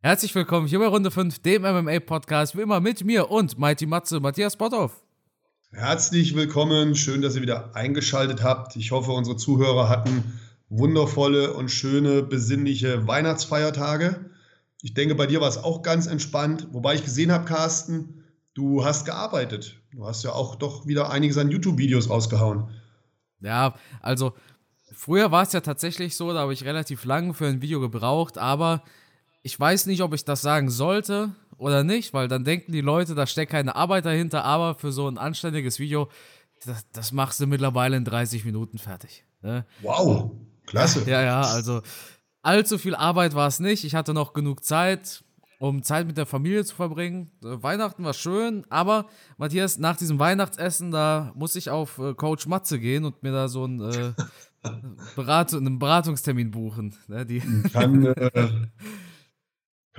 Herzlich willkommen hier bei Runde 5, dem MMA-Podcast, wie immer mit mir und Mighty Matze, Matthias Botthoff. Herzlich willkommen, schön, dass ihr wieder eingeschaltet habt. Ich hoffe, unsere Zuhörer hatten wundervolle und schöne, besinnliche Weihnachtsfeiertage. Ich denke, bei dir war es auch ganz entspannt, wobei ich gesehen habe, Carsten, du hast gearbeitet. Du hast ja auch doch wieder einiges an YouTube-Videos rausgehauen. Ja, also früher war es ja tatsächlich so, da habe ich relativ lange für ein Video gebraucht, aber ich weiß nicht, ob ich das sagen sollte oder nicht, weil dann denken die Leute, da steckt keine Arbeit dahinter, aber für so ein anständiges Video, das, das machst du mittlerweile in 30 Minuten fertig. Ne? Wow, klasse. Ja, ja, also allzu viel Arbeit war es nicht. Ich hatte noch genug Zeit, um Zeit mit der Familie zu verbringen. Weihnachten war schön, aber Matthias, nach diesem Weihnachtsessen, da muss ich auf äh, Coach Matze gehen und mir da so einen, äh, Berat einen Beratungstermin buchen. Ne? Die Kann, äh,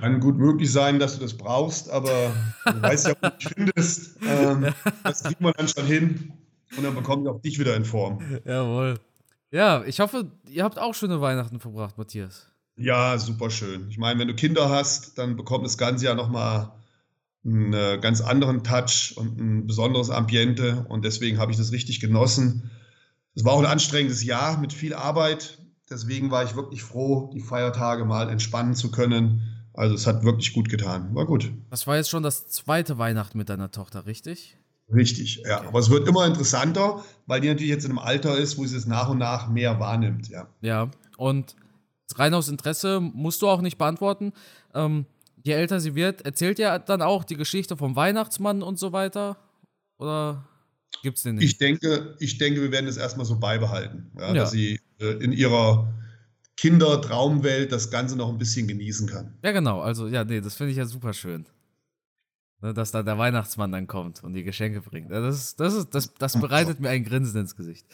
kann gut möglich sein, dass du das brauchst, aber du weißt ja, wo du dich findest. Ähm, das kriegen wir dann schon hin und dann bekomme ich auch dich wieder in Form. Jawohl. Ja, ich hoffe, ihr habt auch schöne Weihnachten verbracht, Matthias. Ja, super schön. Ich meine, wenn du Kinder hast, dann bekommt das Ganze ja nochmal einen äh, ganz anderen Touch und ein besonderes Ambiente und deswegen habe ich das richtig genossen. Es war auch ein anstrengendes Jahr mit viel Arbeit. Deswegen war ich wirklich froh, die Feiertage mal entspannen zu können also es hat wirklich gut getan. War gut. Das war jetzt schon das zweite Weihnachten mit deiner Tochter, richtig? Richtig, ja. Aber es wird immer interessanter, weil die natürlich jetzt in einem Alter ist, wo sie es nach und nach mehr wahrnimmt, ja. Ja, und rein aus Interesse musst du auch nicht beantworten. Ähm, je älter sie wird, erzählt ihr dann auch die Geschichte vom Weihnachtsmann und so weiter? Oder gibt es den nicht? Ich denke, ich denke, wir werden es erstmal so beibehalten, ja, ja. dass sie äh, in ihrer Kindertraumwelt das Ganze noch ein bisschen genießen kann. Ja, genau. Also, ja, nee, das finde ich ja super schön. Ne, dass da der Weihnachtsmann dann kommt und die Geschenke bringt. Das, das, ist, das, das bereitet mir ein Grinsen ins Gesicht.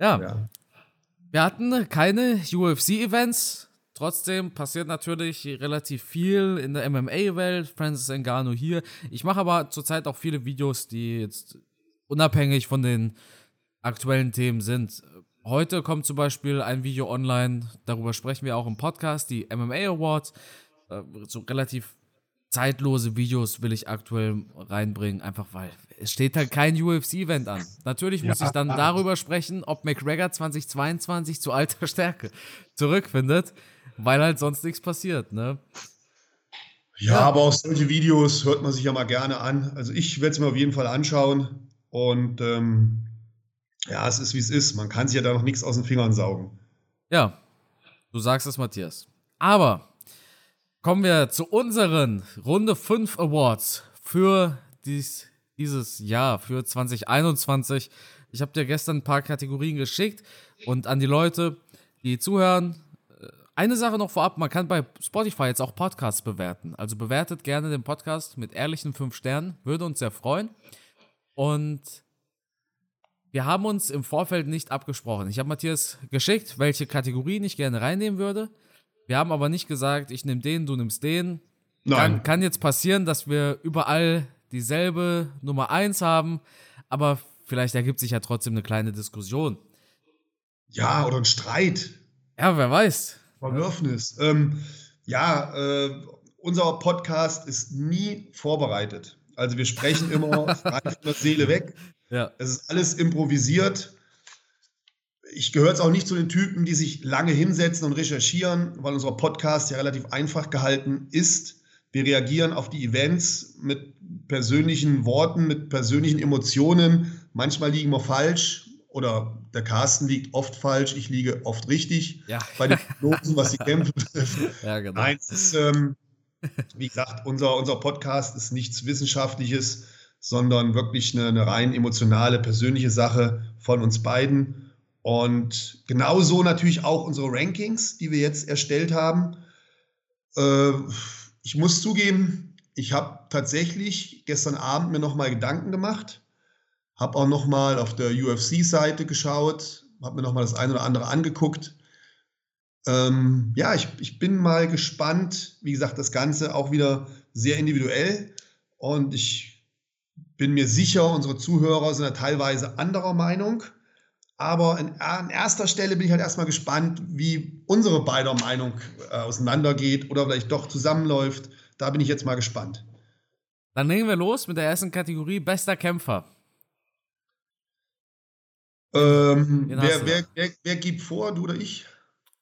Ja. ja. Wir hatten keine UFC-Events. Trotzdem passiert natürlich relativ viel in der MMA-Welt. Francis Ngannou hier. Ich mache aber zurzeit auch viele Videos, die jetzt unabhängig von den aktuellen Themen sind. Heute kommt zum Beispiel ein Video online, darüber sprechen wir auch im Podcast, die MMA Awards. Äh, so relativ zeitlose Videos will ich aktuell reinbringen, einfach weil es steht halt kein UFC-Event an. Natürlich muss ja. ich dann darüber sprechen, ob McGregor 2022 zu alter Stärke zurückfindet, weil halt sonst nichts passiert, ne? Ja, ja, aber auch solche Videos hört man sich ja mal gerne an. Also ich werde es mir auf jeden Fall anschauen und ähm, ja, es ist wie es ist. Man kann sich ja da noch nichts aus den Fingern saugen. Ja, du sagst es, Matthias. Aber kommen wir zu unseren Runde 5 Awards für dies, dieses Jahr, für 2021. Ich habe dir gestern ein paar Kategorien geschickt und an die Leute, die zuhören. Äh, eine Sache noch vorab, man kann bei Spotify jetzt auch Podcasts bewerten. Also bewertet gerne den Podcast mit ehrlichen 5 Sternen, würde uns sehr freuen. Und wir haben uns im Vorfeld nicht abgesprochen. Ich habe Matthias geschickt, welche Kategorien ich gerne reinnehmen würde. Wir haben aber nicht gesagt, ich nehme den, du nimmst den. Nein. Kann, kann jetzt passieren, dass wir überall dieselbe Nummer 1 haben, aber vielleicht ergibt sich ja trotzdem eine kleine Diskussion. Ja, oder ein Streit. Ja, wer weiß. Verwürfnis. Ähm, ja, äh, unser Podcast ist nie vorbereitet. Also wir sprechen immer frei von der Seele weg. Ja. Es ist alles improvisiert. Ich gehöre jetzt auch nicht zu den Typen, die sich lange hinsetzen und recherchieren, weil unser Podcast ja relativ einfach gehalten ist. Wir reagieren auf die Events mit persönlichen Worten, mit persönlichen Emotionen. Manchmal liegen wir falsch oder der Carsten liegt oft falsch, ich liege oft richtig ja. bei den Prognosen, was die Kämpfe betrifft. Ja, genau. Nein, ist, ähm, wie gesagt, unser, unser Podcast ist nichts Wissenschaftliches sondern wirklich eine, eine rein emotionale, persönliche Sache von uns beiden. Und genauso natürlich auch unsere Rankings, die wir jetzt erstellt haben. Äh, ich muss zugeben, ich habe tatsächlich gestern Abend mir nochmal Gedanken gemacht, habe auch nochmal auf der UFC-Seite geschaut, habe mir nochmal das eine oder andere angeguckt. Ähm, ja, ich, ich bin mal gespannt. Wie gesagt, das Ganze auch wieder sehr individuell. Und ich bin mir sicher, unsere Zuhörer sind ja teilweise anderer Meinung. Aber in, an erster Stelle bin ich halt erstmal gespannt, wie unsere beider Meinung äh, auseinandergeht oder vielleicht doch zusammenläuft. Da bin ich jetzt mal gespannt. Dann legen wir los mit der ersten Kategorie: Bester Kämpfer. Ähm, wer, wer, wer, wer, gibt vor, du oder ich?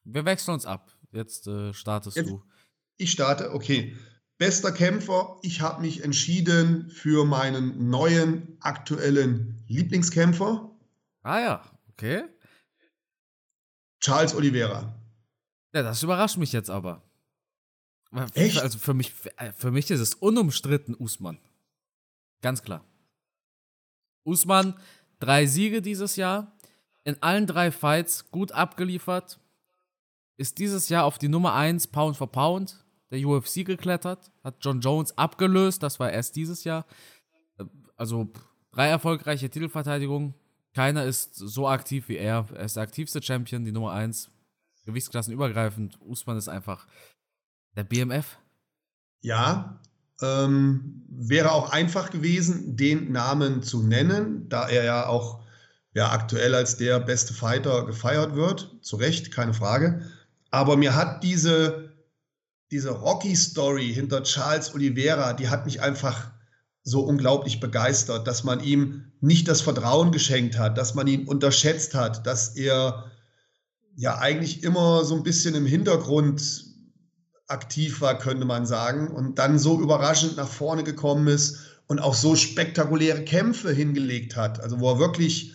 Wir wechseln uns ab. Jetzt äh, startest Jetzt, du. Ich starte, okay. Bester Kämpfer, ich habe mich entschieden für meinen neuen aktuellen Lieblingskämpfer. Ah ja, okay. Charles Oliveira. Ja, das überrascht mich jetzt aber. Echt? Also für mich, für mich ist es unumstritten Usman. Ganz klar. Usman, drei Siege dieses Jahr, in allen drei Fights gut abgeliefert, ist dieses Jahr auf die Nummer 1 Pound for Pound der UFC geklettert, hat John Jones abgelöst, das war erst dieses Jahr. Also drei erfolgreiche Titelverteidigungen. Keiner ist so aktiv wie er. Er ist der aktivste Champion, die Nummer 1. Gewichtsklassen übergreifend. Usman ist einfach der BMF. Ja, ähm, wäre auch einfach gewesen, den Namen zu nennen, da er ja auch ja, aktuell als der beste Fighter gefeiert wird. Zu Recht, keine Frage. Aber mir hat diese diese Rocky-Story hinter Charles Oliveira, die hat mich einfach so unglaublich begeistert, dass man ihm nicht das Vertrauen geschenkt hat, dass man ihn unterschätzt hat, dass er ja eigentlich immer so ein bisschen im Hintergrund aktiv war, könnte man sagen, und dann so überraschend nach vorne gekommen ist und auch so spektakuläre Kämpfe hingelegt hat. Also wo er wirklich,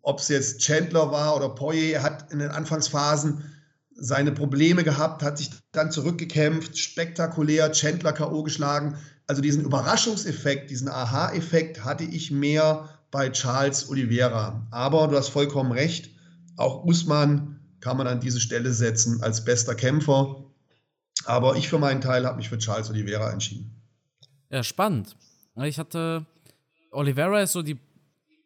ob es jetzt Chandler war oder Poirier, er hat in den Anfangsphasen seine Probleme gehabt, hat sich dann zurückgekämpft, spektakulär Chandler K.O. geschlagen. Also diesen Überraschungseffekt, diesen Aha-Effekt hatte ich mehr bei Charles Oliveira. Aber du hast vollkommen recht, auch Usman kann man an diese Stelle setzen als bester Kämpfer. Aber ich für meinen Teil habe mich für Charles Oliveira entschieden. Ja, spannend. Ich hatte, Oliveira ist so die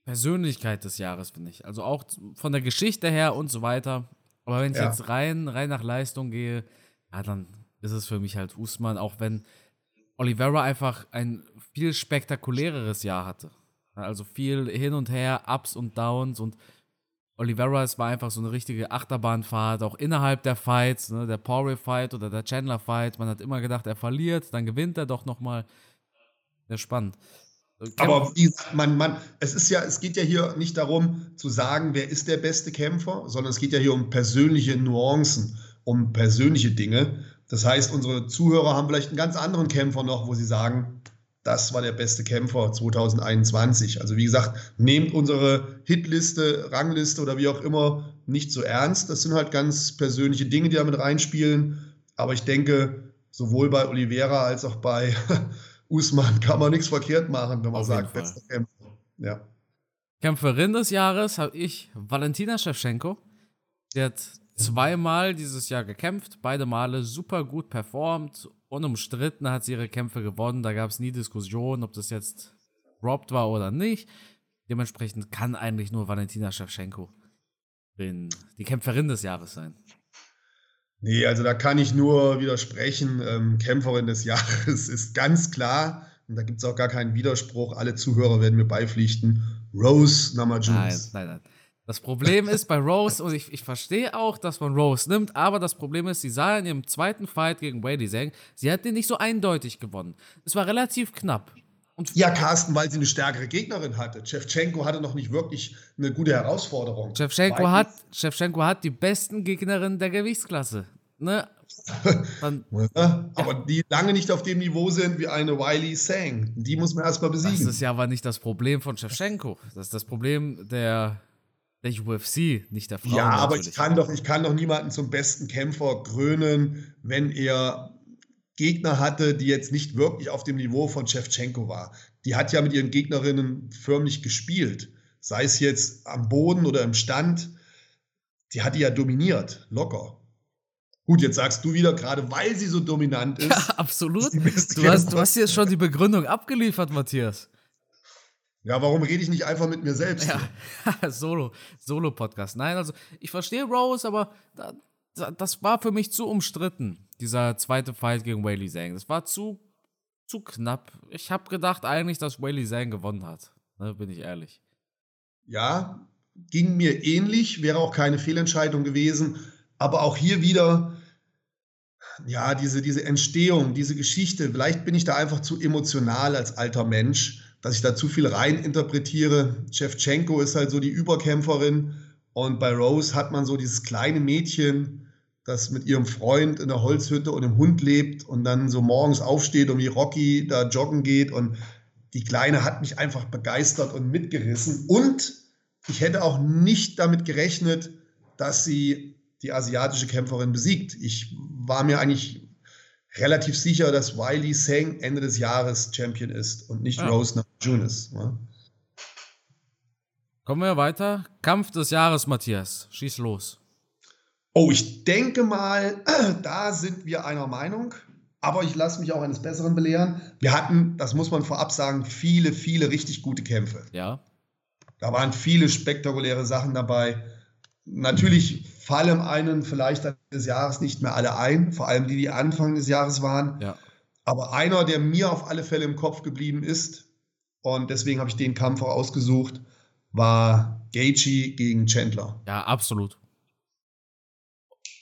Persönlichkeit des Jahres, finde ich. Also auch von der Geschichte her und so weiter. Aber wenn ich ja. jetzt rein, rein nach Leistung gehe, ja, dann ist es für mich halt Usman, auch wenn Oliveira einfach ein viel spektakuläreres Jahr hatte. Also viel hin und her, Ups und Downs und Oliveira, es war einfach so eine richtige Achterbahnfahrt, auch innerhalb der Fights, ne, der Poirier-Fight oder der Chandler-Fight. Man hat immer gedacht, er verliert, dann gewinnt er doch nochmal. Sehr spannend. Aber man, man, es ist ja, es geht ja hier nicht darum zu sagen, wer ist der beste Kämpfer, sondern es geht ja hier um persönliche Nuancen, um persönliche Dinge. Das heißt, unsere Zuhörer haben vielleicht einen ganz anderen Kämpfer noch, wo sie sagen, das war der beste Kämpfer 2021. Also wie gesagt, nehmt unsere Hitliste, Rangliste oder wie auch immer nicht so ernst. Das sind halt ganz persönliche Dinge, die da mit reinspielen. Aber ich denke, sowohl bei Oliveira als auch bei Usman kann man nichts verkehrt machen, wenn man Auf sagt, bester Kämpfer. Ja. Kämpferin des Jahres habe ich Valentina Shevchenko. Die hat zweimal dieses Jahr gekämpft, beide Male super gut performt. Unumstritten hat sie ihre Kämpfe gewonnen. Da gab es nie Diskussion, ob das jetzt robbed war oder nicht. Dementsprechend kann eigentlich nur Valentina Shevchenko die Kämpferin des Jahres sein. Nee, also da kann ich nur widersprechen. Ähm, Kämpferin des Jahres ist ganz klar, und da gibt es auch gar keinen Widerspruch, alle Zuhörer werden mir beipflichten, Rose Namajunas. Nein, nein, nein. Das Problem ist bei Rose, und ich, ich verstehe auch, dass man Rose nimmt, aber das Problem ist, sie sah in ihrem zweiten Fight gegen Whaley Zhang, sie hat den nicht so eindeutig gewonnen. Es war relativ knapp. Und ja, Carsten, weil sie eine stärkere Gegnerin hatte. Shevchenko hatte noch nicht wirklich eine gute Herausforderung. Shevchenko hat, Shevchenko hat die besten Gegnerinnen der Gewichtsklasse. Ne? Dann, ja, aber ja. die lange nicht auf dem Niveau sind wie eine Wiley Sang. Die muss man erstmal besiegen. Das ist ja aber nicht das Problem von Shevchenko. Das ist das Problem der, der UFC, nicht der Frauen. Ja, aber ich kann, doch, ich kann doch niemanden zum besten Kämpfer krönen, wenn er Gegner hatte, die jetzt nicht wirklich auf dem Niveau von Shevchenko war. Die hat ja mit ihren Gegnerinnen förmlich gespielt. Sei es jetzt am Boden oder im Stand. Die hat die ja dominiert, locker. Gut, jetzt sagst du wieder, gerade weil sie so dominant ist. Ja, absolut. Du hast, du hast hier schon die Begründung abgeliefert, Matthias. Ja, warum rede ich nicht einfach mit mir selbst? Ja, Solo, Solo-Podcast. Nein, also ich verstehe Rose, aber das war für mich zu umstritten dieser zweite Fight gegen Whaley Zhang. Das war zu, zu knapp. Ich habe gedacht eigentlich, dass Whaley Zhang gewonnen hat. Ne, bin ich ehrlich. Ja, ging mir ähnlich, wäre auch keine Fehlentscheidung gewesen. Aber auch hier wieder, ja, diese, diese Entstehung, diese Geschichte, vielleicht bin ich da einfach zu emotional als alter Mensch, dass ich da zu viel rein interpretiere. Shevchenko ist halt so die Überkämpferin und bei Rose hat man so dieses kleine Mädchen, das mit ihrem Freund in der Holzhütte und dem Hund lebt und dann so morgens aufsteht und wie Rocky da joggen geht und die Kleine hat mich einfach begeistert und mitgerissen und ich hätte auch nicht damit gerechnet, dass sie die asiatische Kämpferin besiegt. Ich war mir eigentlich relativ sicher, dass Wiley Seng Ende des Jahres Champion ist und nicht ja. Rose Namajunas. Ne? Kommen wir weiter. Kampf des Jahres, Matthias. Schieß los. Oh, ich denke mal, da sind wir einer Meinung. Aber ich lasse mich auch eines Besseren belehren. Wir hatten, das muss man vorab sagen, viele, viele richtig gute Kämpfe. Ja. Da waren viele spektakuläre Sachen dabei. Natürlich fallen einen vielleicht des Jahres nicht mehr alle ein, vor allem die, die Anfang des Jahres waren. Ja. Aber einer, der mir auf alle Fälle im Kopf geblieben ist, und deswegen habe ich den Kampf auch ausgesucht, war Gaethje gegen Chandler. Ja, absolut.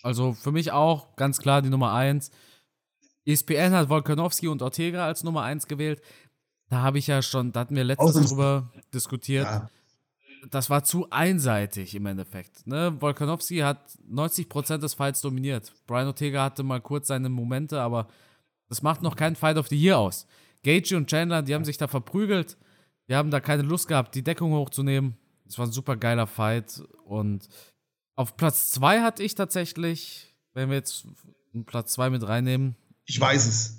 Also für mich auch ganz klar die Nummer 1. ESPN hat Volkanovski und Ortega als Nummer 1 gewählt. Da habe ich ja schon, da hatten wir letztens drüber diskutiert. Ja das war zu einseitig im Endeffekt. Ne? Volkanovski hat 90% des Fights dominiert. Brian Ortega hatte mal kurz seine Momente, aber das macht noch keinen Fight of the Year aus. Gage und Chandler, die haben sich da verprügelt. Die haben da keine Lust gehabt, die Deckung hochzunehmen. Das war ein super geiler Fight. Und auf Platz 2 hatte ich tatsächlich, wenn wir jetzt Platz 2 mit reinnehmen. Ich weiß es.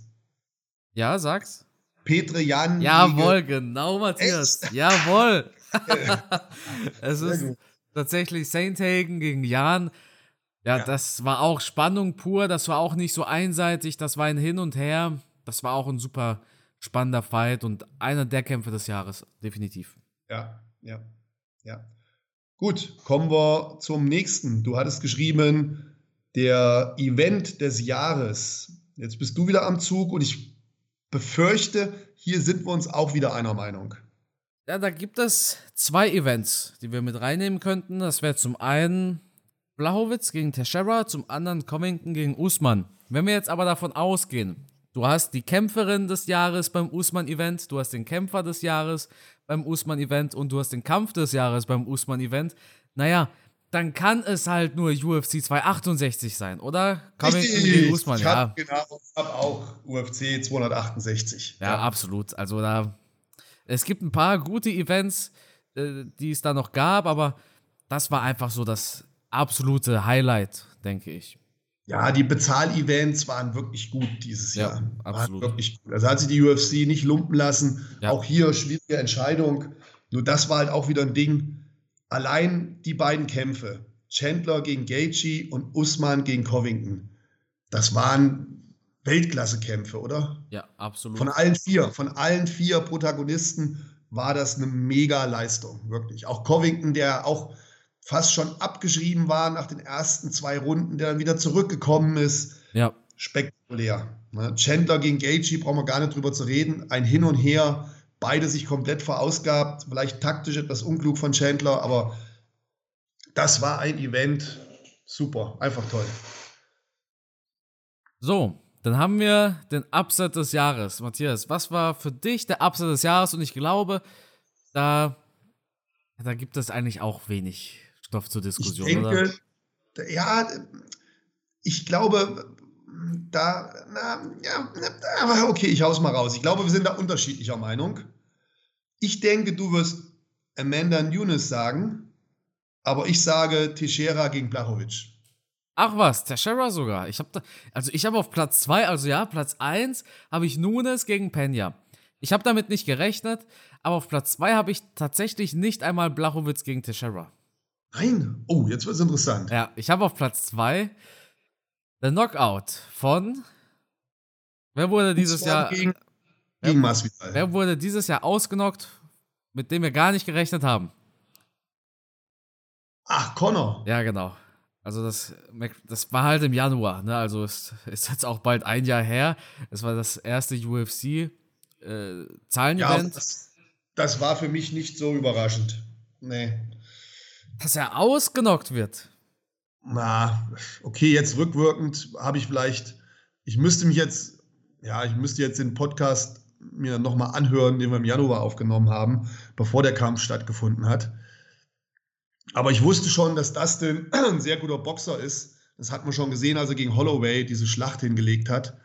Ja, sag's. Petre Jan. Jawohl, genau, Matthias. Echt? Jawohl. es ist tatsächlich Saint Hagen gegen Jan. Ja, ja, das war auch Spannung pur. Das war auch nicht so einseitig. Das war ein Hin und Her. Das war auch ein super spannender Fight und einer der Kämpfe des Jahres, definitiv. Ja, ja, ja. Gut, kommen wir zum nächsten. Du hattest geschrieben, der Event des Jahres. Jetzt bist du wieder am Zug und ich befürchte, hier sind wir uns auch wieder einer Meinung. Ja, da gibt es zwei Events, die wir mit reinnehmen könnten. Das wäre zum einen Blachowitz gegen Teixeira, zum anderen Covington gegen Usman. Wenn wir jetzt aber davon ausgehen, du hast die Kämpferin des Jahres beim Usman-Event, du hast den Kämpfer des Jahres beim Usman-Event und du hast den Kampf des Jahres beim Usman-Event, naja, dann kann es halt nur UFC 268 sein, oder? Covington gegen Usman, ich hab, ja. Genau, ich habe auch UFC 268. Ja, ja, absolut. Also da es gibt ein paar gute Events, äh, die es da noch gab, aber das war einfach so das absolute Highlight, denke ich. Ja, die Bezahlevents waren wirklich gut dieses ja, Jahr. Absolut. Waren wirklich gut. Also hat sich die UFC nicht lumpen lassen. Ja. Auch hier schwierige Entscheidung. Nur das war halt auch wieder ein Ding. Allein die beiden Kämpfe, Chandler gegen Gaethje und Usman gegen Covington, das waren Weltklasse-Kämpfe, oder? Ja, absolut. Von allen vier, von allen vier Protagonisten war das eine Mega-Leistung, wirklich. Auch Covington, der auch fast schon abgeschrieben war nach den ersten zwei Runden, der dann wieder zurückgekommen ist. Ja. Spektakulär. Ne? Chandler gegen Gaethje brauchen wir gar nicht drüber zu reden. Ein Hin und Her, beide sich komplett verausgabt. Vielleicht taktisch etwas unklug von Chandler, aber das war ein Event. Super, einfach toll. So, dann haben wir den Upset des Jahres. Matthias, was war für dich der Upset des Jahres? Und ich glaube, da, da gibt es eigentlich auch wenig Stoff zur Diskussion, ich denke, oder? Ja, ich glaube, da, na, ja, aber okay, ich hau's mal raus. Ich glaube, wir sind da unterschiedlicher Meinung. Ich denke, du wirst Amanda Nunes sagen, aber ich sage Teixeira gegen Blachowicz. Ach was, Teixeira sogar. Ich habe also ich habe auf Platz 2, also ja, Platz 1 habe ich Nunes gegen Pena. Ich habe damit nicht gerechnet, aber auf Platz 2 habe ich tatsächlich nicht einmal Blachowitz gegen Teixeira. Nein. Oh, jetzt wird es interessant. Ja, ich habe auf Platz 2 der Knockout von Wer wurde dieses Jahr gegen, gegen Masvidal. Wer wurde dieses Jahr ausgenockt, mit dem wir gar nicht gerechnet haben? Ach, Connor. Ja, genau. Also das, das war halt im Januar, ne? Also es ist jetzt auch bald ein Jahr her. Es war das erste UFC äh, Zahlenevent. Ja, das, das, war für mich nicht so überraschend. Nee. Dass er ausgenockt wird. Na, okay, jetzt rückwirkend habe ich vielleicht, ich müsste mich jetzt, ja, ich müsste jetzt den Podcast mir nochmal anhören, den wir im Januar aufgenommen haben, bevor der Kampf stattgefunden hat. Aber ich wusste schon, dass Dustin ein sehr guter Boxer ist. Das hat man schon gesehen, als er gegen Holloway diese Schlacht hingelegt hat.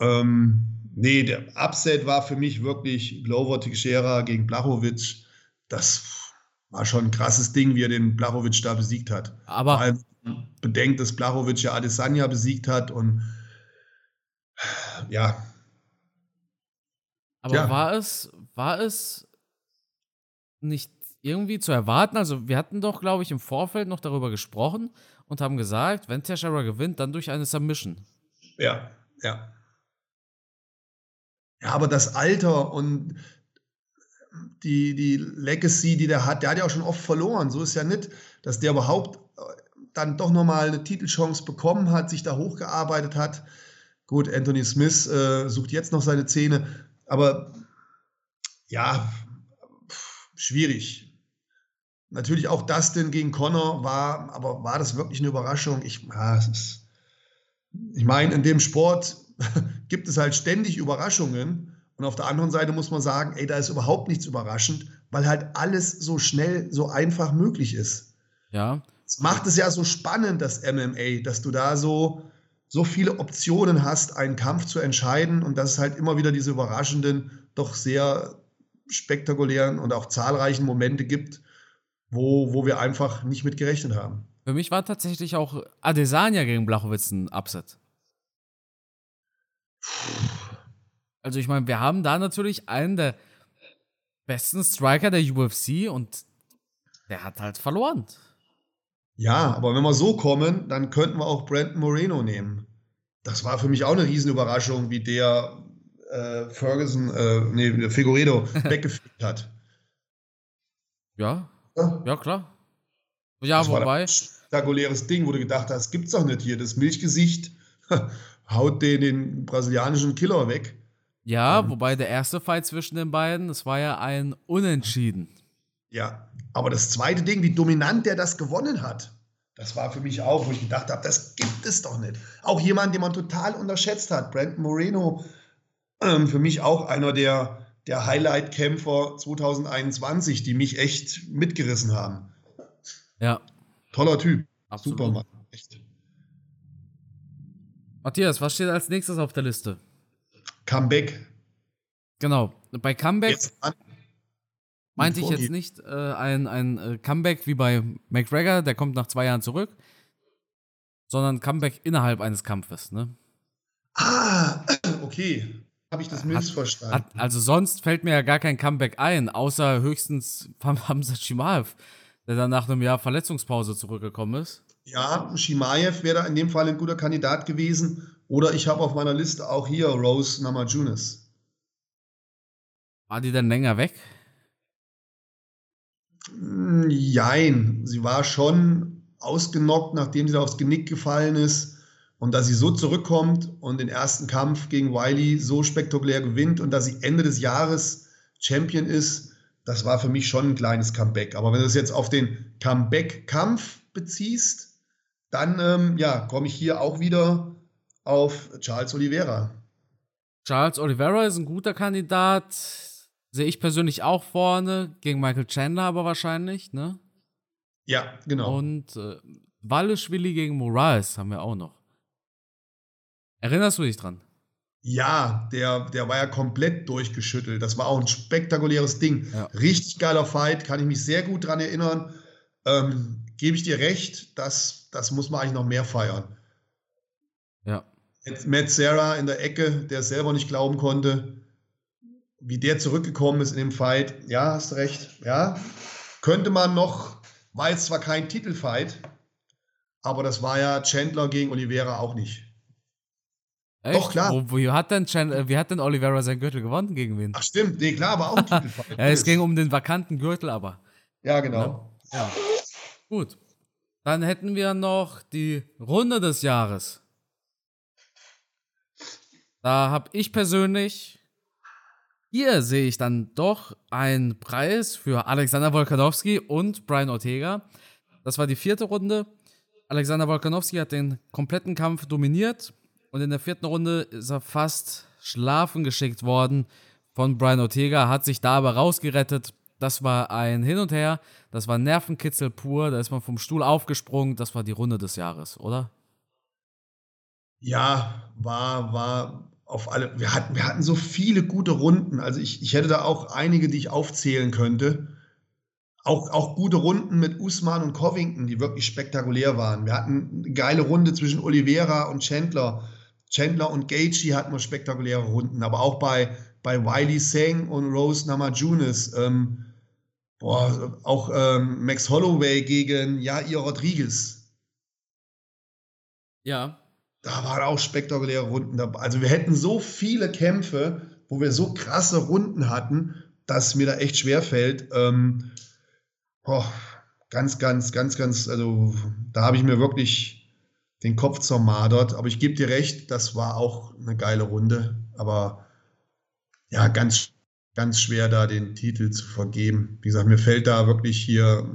Ähm, nee, der Upset war für mich wirklich Glover Teixeira gegen Blachowicz. Das war schon ein krasses Ding, wie er den Blachowicz da besiegt hat. Aber Vor allem bedenkt, dass Blachowicz ja Adesanya besiegt hat und ja. Aber ja. war es, war es nicht irgendwie zu erwarten? Also, wir hatten doch, glaube ich, im Vorfeld noch darüber gesprochen und haben gesagt, wenn Teixeira gewinnt, dann durch eine Submission. Ja, ja. Ja, aber das Alter und die, die Legacy, die der hat, der hat ja auch schon oft verloren. So ist ja nicht, dass der überhaupt äh, dann doch nochmal eine Titelchance bekommen hat, sich da hochgearbeitet hat. Gut, Anthony Smith äh, sucht jetzt noch seine Zähne, aber ja, schwierig. Natürlich auch Dustin gegen Connor war, aber war das wirklich eine Überraschung? Ich, ja, ich meine, in dem Sport gibt es halt ständig Überraschungen. Und auf der anderen Seite muss man sagen, ey, da ist überhaupt nichts überraschend, weil halt alles so schnell, so einfach möglich ist. Ja. Das macht es ja so spannend, das MMA, dass du da so, so viele Optionen hast, einen Kampf zu entscheiden und dass es halt immer wieder diese überraschenden, doch sehr spektakulären und auch zahlreichen Momente gibt, wo, wo wir einfach nicht mit gerechnet haben. Für mich war tatsächlich auch Adesanya gegen Blachowitz ein Upset. Also ich meine, wir haben da natürlich einen der besten Striker der UFC und der hat halt verloren. Ja, aber wenn wir so kommen, dann könnten wir auch Brandon Moreno nehmen. Das war für mich auch eine Riesenüberraschung, wie der äh, Ferguson, äh, nee, Figueredo weggefegt hat. Ja, ja, ja klar. Ja, das wobei. War ein spektakuläres Ding, wo du gedacht hast, gibt's doch nicht hier. Das Milchgesicht haut den, den brasilianischen Killer weg. Ja, ähm, wobei der erste Fight zwischen den beiden, das war ja ein Unentschieden. Ja, aber das zweite Ding, wie dominant der das gewonnen hat, das war für mich auch, wo ich gedacht habe, das gibt es doch nicht. Auch jemand, den man total unterschätzt hat, Brandon Moreno, ähm, für mich auch einer der, der Highlight-Kämpfer 2021, die mich echt mitgerissen haben. Ja. Toller Typ. Absolut. Super Mann. Echt. Matthias, was steht als nächstes auf der Liste? Comeback. Genau. Bei Comeback meinte ich jetzt nicht äh, ein, ein äh, Comeback wie bei McGregor, der kommt nach zwei Jahren zurück, sondern Comeback innerhalb eines Kampfes, ne? Ah, okay. Habe ich das missverstanden? Hat, also sonst fällt mir ja gar kein Comeback ein, außer höchstens Hamza Shimaev, der dann nach einem Jahr Verletzungspause zurückgekommen ist. Ja, Shimaev wäre da in dem Fall ein guter Kandidat gewesen. Oder ich habe auf meiner Liste auch hier Rose Namajunas. War die dann länger weg? Hm, jein. Sie war schon ausgenockt, nachdem sie da aufs Genick gefallen ist. Und dass sie so zurückkommt und den ersten Kampf gegen Wiley so spektakulär gewinnt und dass sie Ende des Jahres Champion ist, das war für mich schon ein kleines Comeback. Aber wenn du es jetzt auf den Comeback-Kampf beziehst, dann ähm, ja, komme ich hier auch wieder auf Charles Oliveira. Charles Oliveira ist ein guter Kandidat. Sehe ich persönlich auch vorne. Gegen Michael Chandler aber wahrscheinlich, ne? Ja, genau. Und äh, Waleschwili gegen Morales haben wir auch noch. Erinnerst du dich dran? Ja, der, der war ja komplett durchgeschüttelt. Das war auch ein spektakuläres Ding. Ja. Richtig geiler Fight, kann ich mich sehr gut dran erinnern. Ähm, Gebe ich dir recht, das das muss man eigentlich noch mehr feiern. Ja. Matt Sarah in der Ecke, der selber nicht glauben konnte, wie der zurückgekommen ist in dem Fight. Ja, hast recht. Ja, könnte man noch, war jetzt zwar kein Titelfight, aber das war ja Chandler gegen Oliveira auch nicht. Echt? Doch, klar. Wo, wie, hat denn Chandler, wie hat denn Oliveira sein Gürtel gewonnen gegen wen? Ach, stimmt. Nee, klar, aber auch ein Titelfight. ja, es ging um den vakanten Gürtel, aber. Ja, genau. Ja. ja. Gut. Dann hätten wir noch die Runde des Jahres. Da habe ich persönlich Hier sehe ich dann doch einen Preis für Alexander Wolkanowski und Brian Ortega. Das war die vierte Runde. Alexander Wolkanowski hat den kompletten Kampf dominiert und in der vierten Runde ist er fast schlafen geschickt worden von Brian Ortega, hat sich da aber rausgerettet. Das war ein Hin und Her, das war Nervenkitzel pur, da ist man vom Stuhl aufgesprungen, das war die Runde des Jahres, oder? Ja, war, war auf alle. Wir hatten, wir hatten so viele gute Runden. Also ich, ich hätte da auch einige, die ich aufzählen könnte. Auch, auch gute Runden mit Usman und Covington, die wirklich spektakulär waren. Wir hatten eine geile Runde zwischen Oliveira und Chandler. Chandler und Gaethje hatten wir spektakuläre Runden, aber auch bei, bei Wiley Seng und Rose Namajunas. Ähm, boah, auch ähm, Max Holloway gegen Jair Rodriguez. Ja, da waren auch spektakuläre Runden dabei. Also wir hätten so viele Kämpfe, wo wir so krasse Runden hatten, dass mir da echt schwer fällt. Ähm, oh, ganz, ganz, ganz, ganz, also da habe ich mir wirklich den Kopf zermadert. Aber ich gebe dir recht, das war auch eine geile Runde. Aber ja, ganz, ganz schwer da den Titel zu vergeben. Wie gesagt, mir fällt da wirklich hier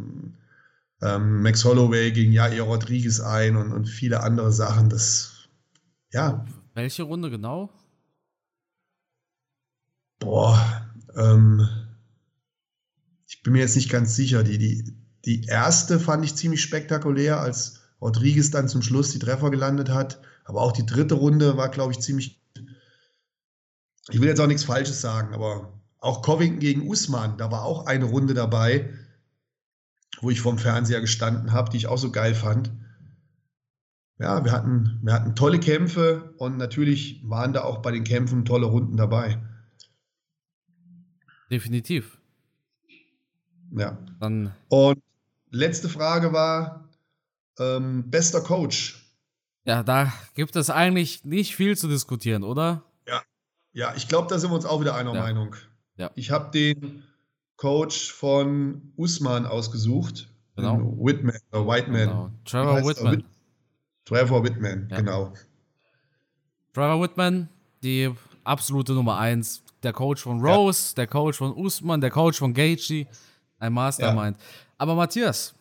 ähm, Max Holloway gegen Jair Rodriguez ein und, und viele andere Sachen. Das ja. Welche Runde genau? Boah, ähm, ich bin mir jetzt nicht ganz sicher. Die, die, die erste fand ich ziemlich spektakulär, als Rodriguez dann zum Schluss die Treffer gelandet hat. Aber auch die dritte Runde war, glaube ich, ziemlich. Ich will jetzt auch nichts Falsches sagen, aber auch Covington gegen Usman, da war auch eine Runde dabei, wo ich vorm Fernseher gestanden habe, die ich auch so geil fand ja, wir hatten, wir hatten tolle Kämpfe und natürlich waren da auch bei den Kämpfen tolle Runden dabei. Definitiv. Ja. Dann und letzte Frage war: ähm, bester Coach. Ja, da gibt es eigentlich nicht viel zu diskutieren, oder? Ja, ja ich glaube, da sind wir uns auch wieder einer ja. Meinung. Ja. Ich habe den Coach von Usman ausgesucht. Genau. Whitman oder Whiteman. Genau. Trevor Whitman. Trevor Whitman, ja. genau. Trevor Whitman, die absolute Nummer 1. Der Coach von Rose, ja. der Coach von Usman, der Coach von Gaethje. Ein Mastermind. Ja. Aber Matthias,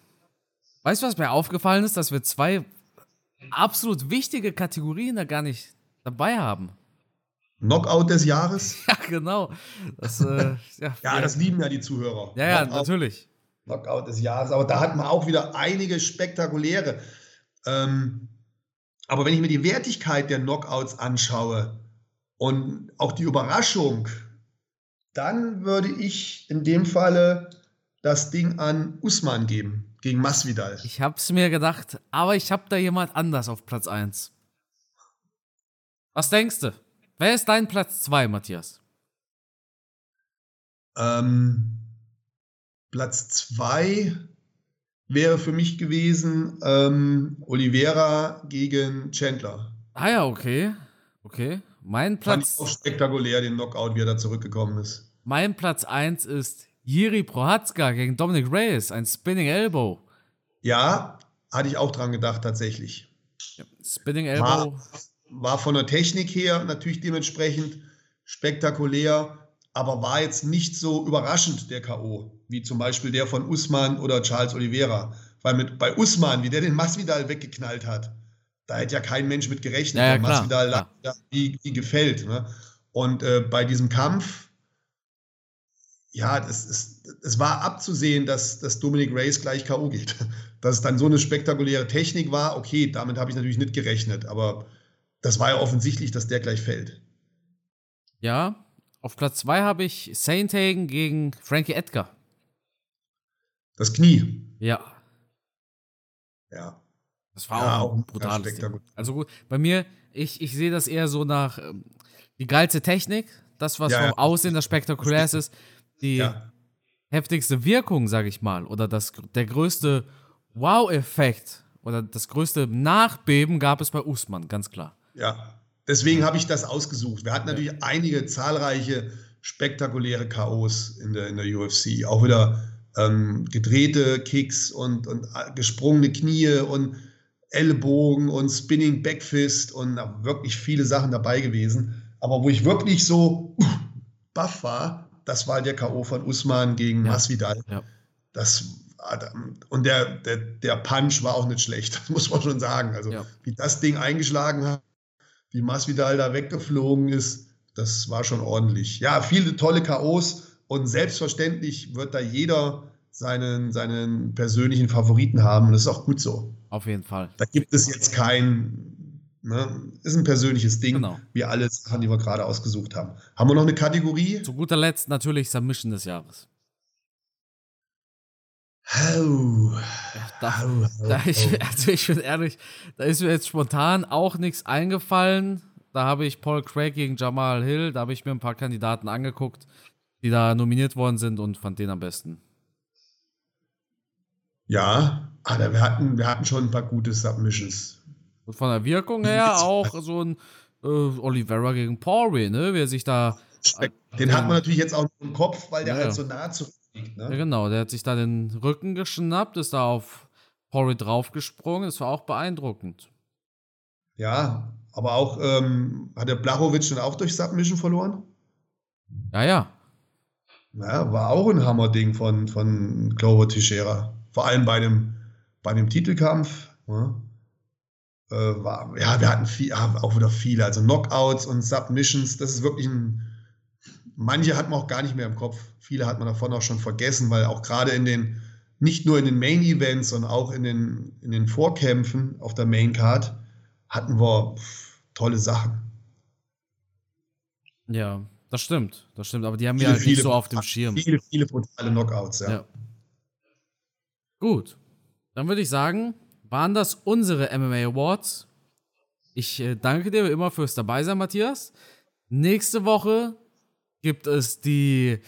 weißt du, was mir aufgefallen ist, dass wir zwei absolut wichtige Kategorien da gar nicht dabei haben? Knockout des Jahres? Ja, genau. Das, äh, ja, ja, das lieben ja die Zuhörer. Ja, ja, Knockout, natürlich. Knockout des Jahres. Aber da hatten wir auch wieder einige spektakuläre. Ähm, aber wenn ich mir die Wertigkeit der Knockouts anschaue und auch die Überraschung, dann würde ich in dem Falle das Ding an Usman geben gegen Masvidal. Ich habe es mir gedacht, aber ich habe da jemand anders auf Platz 1. Was denkst du? Wer ist dein Platz 2, Matthias? Ähm, Platz 2 wäre für mich gewesen ähm, Oliveira gegen Chandler. Ah ja, okay. Okay. Mein Platz. Fand ich auch spektakulär, den Knockout, wie er da zurückgekommen ist. Mein Platz 1 ist Jiri Prohatzka gegen Dominic Reyes, ein Spinning Elbow. Ja, hatte ich auch dran gedacht, tatsächlich. Ja, Spinning Elbow. War, war von der Technik her natürlich dementsprechend spektakulär aber war jetzt nicht so überraschend, der K.O., wie zum Beispiel der von Usman oder Charles Oliveira. Weil mit, bei Usman, wie der den Masvidal weggeknallt hat, da hätte ja kein Mensch mit gerechnet, ja, ja, Masvidal. Ja, wie, wie gefällt. Ne? Und äh, bei diesem Kampf, ja, das ist, es war abzusehen, dass, dass Dominic Reyes gleich K.O. geht. Dass es dann so eine spektakuläre Technik war, okay, damit habe ich natürlich nicht gerechnet, aber das war ja offensichtlich, dass der gleich fällt. Ja, auf Platz 2 habe ich Saint Hagen gegen Frankie Edgar. Das Knie. Ja. Ja. Das war ja, auch ein brutales Ding. Also gut, bei mir, ich, ich sehe das eher so nach ähm, die geilste Technik, das, was ja, vom Aussehen das spektakulärste ist, die ja. heftigste Wirkung, sage ich mal, oder das, der größte Wow-Effekt oder das größte Nachbeben gab es bei Usman, ganz klar. Ja, Deswegen habe ich das ausgesucht. Wir hatten natürlich einige zahlreiche spektakuläre K.O.s in der, in der UFC. Auch wieder ähm, gedrehte Kicks und, und äh, gesprungene Knie und Ellbogen und Spinning Backfist und wirklich viele Sachen dabei gewesen. Aber wo ich wirklich so baff war, das war der K.O. von Usman gegen ja. Masvidal. Ja. Das und der, der, der Punch war auch nicht schlecht, das muss man schon sagen. Also, ja. wie das Ding eingeschlagen hat, wie Masvidal da weggeflogen ist, das war schon ordentlich. Ja, viele tolle K.O.s und selbstverständlich wird da jeder seinen, seinen persönlichen Favoriten haben und das ist auch gut so. Auf jeden Fall. Da gibt es jetzt kein, ne, ist ein persönliches Ding, genau. wie alle Sachen, die wir gerade ausgesucht haben. Haben wir noch eine Kategorie? Zu guter Letzt natürlich Submission des Jahres. Oh. Da, oh, da ich, also ich bin ehrlich, da ist mir jetzt spontan auch nichts eingefallen. Da habe ich Paul Craig gegen Jamal Hill, da habe ich mir ein paar Kandidaten angeguckt, die da nominiert worden sind und fand den am besten. Ja, aber wir hatten, wir hatten schon ein paar gute Submissions. Und von der Wirkung her auch so ein äh, Oliveira gegen Poirier, ne? Wer sich da. Den äh, hat man natürlich jetzt auch im Kopf, weil der ja, halt so nah zu liegt, ne? Ja, genau. Der hat sich da den Rücken geschnappt, ist da auf Poirier draufgesprungen. Das war auch beeindruckend. Ja, aber auch, ähm, hat der Blachowitsch dann auch durch Submission verloren? Ja, ja. Ja, war auch ein Hammerding von, von Glover Teixeira. Vor allem bei dem, bei dem Titelkampf. Ja. Äh, war, ja, wir hatten viel, auch wieder viele. Also Knockouts und Submissions. Das ist wirklich ein. Manche hat man auch gar nicht mehr im Kopf. Viele hat man davon auch schon vergessen, weil auch gerade in den, nicht nur in den Main Events, sondern auch in den, in den Vorkämpfen auf der Main Card hatten wir pff, tolle Sachen. Ja, das stimmt, das stimmt, aber die haben viele, ja halt nicht so auf dem Schirm. Viele, viele brutale Knockouts, ja. ja. Gut, dann würde ich sagen, waren das unsere MMA Awards. Ich äh, danke dir wie immer fürs Dabeisein, Matthias. Nächste Woche gibt es die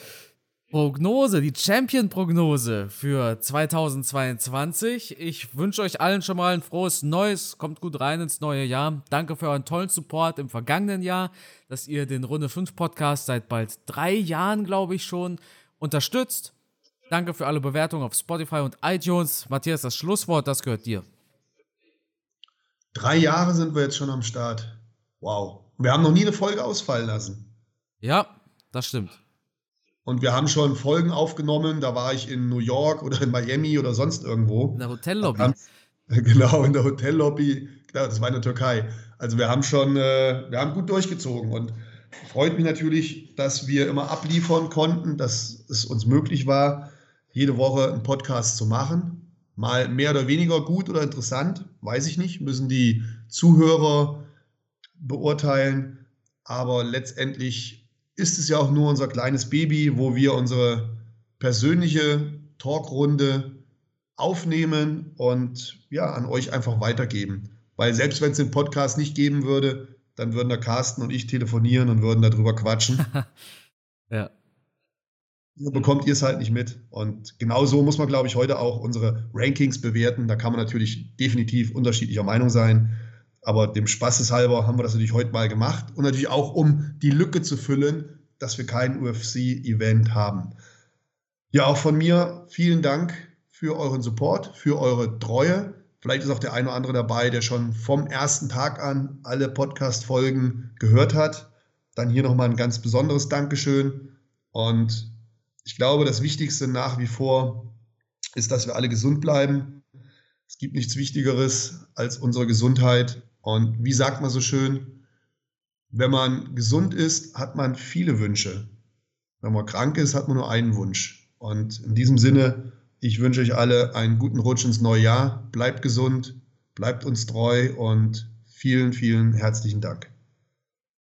Prognose, die Champion-Prognose für 2022. Ich wünsche euch allen schon mal ein frohes Neues. Kommt gut rein ins neue Jahr. Danke für euren tollen Support im vergangenen Jahr, dass ihr den Runde 5 Podcast seit bald drei Jahren, glaube ich, schon unterstützt. Danke für alle Bewertungen auf Spotify und iTunes. Matthias, das Schlusswort, das gehört dir. Drei Jahre sind wir jetzt schon am Start. Wow. Wir haben noch nie eine Folge ausfallen lassen. Ja, das stimmt. Und wir haben schon Folgen aufgenommen, da war ich in New York oder in Miami oder sonst irgendwo. In der Hotellobby. Genau, in der Hotellobby. Genau, das war in der Türkei. Also wir haben schon, äh, wir haben gut durchgezogen und freut mich natürlich, dass wir immer abliefern konnten, dass es uns möglich war, jede Woche einen Podcast zu machen. Mal mehr oder weniger gut oder interessant, weiß ich nicht, müssen die Zuhörer beurteilen. Aber letztendlich ist es ja auch nur unser kleines Baby, wo wir unsere persönliche Talkrunde aufnehmen und ja, an euch einfach weitergeben. Weil selbst wenn es den Podcast nicht geben würde, dann würden der Carsten und ich telefonieren und würden darüber quatschen. ja. So bekommt ihr es halt nicht mit. Und genau so muss man, glaube ich, heute auch unsere Rankings bewerten. Da kann man natürlich definitiv unterschiedlicher Meinung sein. Aber dem Spaßeshalber haben wir das natürlich heute mal gemacht und natürlich auch, um die Lücke zu füllen, dass wir kein UFC-Event haben. Ja, auch von mir vielen Dank für euren Support, für eure Treue. Vielleicht ist auch der eine oder andere dabei, der schon vom ersten Tag an alle Podcast-Folgen gehört hat. Dann hier nochmal ein ganz besonderes Dankeschön. Und ich glaube, das Wichtigste nach wie vor ist, dass wir alle gesund bleiben. Es gibt nichts Wichtigeres als unsere Gesundheit und wie sagt man so schön, wenn man gesund ist, hat man viele Wünsche. Wenn man krank ist, hat man nur einen Wunsch. Und in diesem Sinne, ich wünsche euch alle einen guten Rutsch ins neue Jahr. Bleibt gesund, bleibt uns treu und vielen, vielen herzlichen Dank.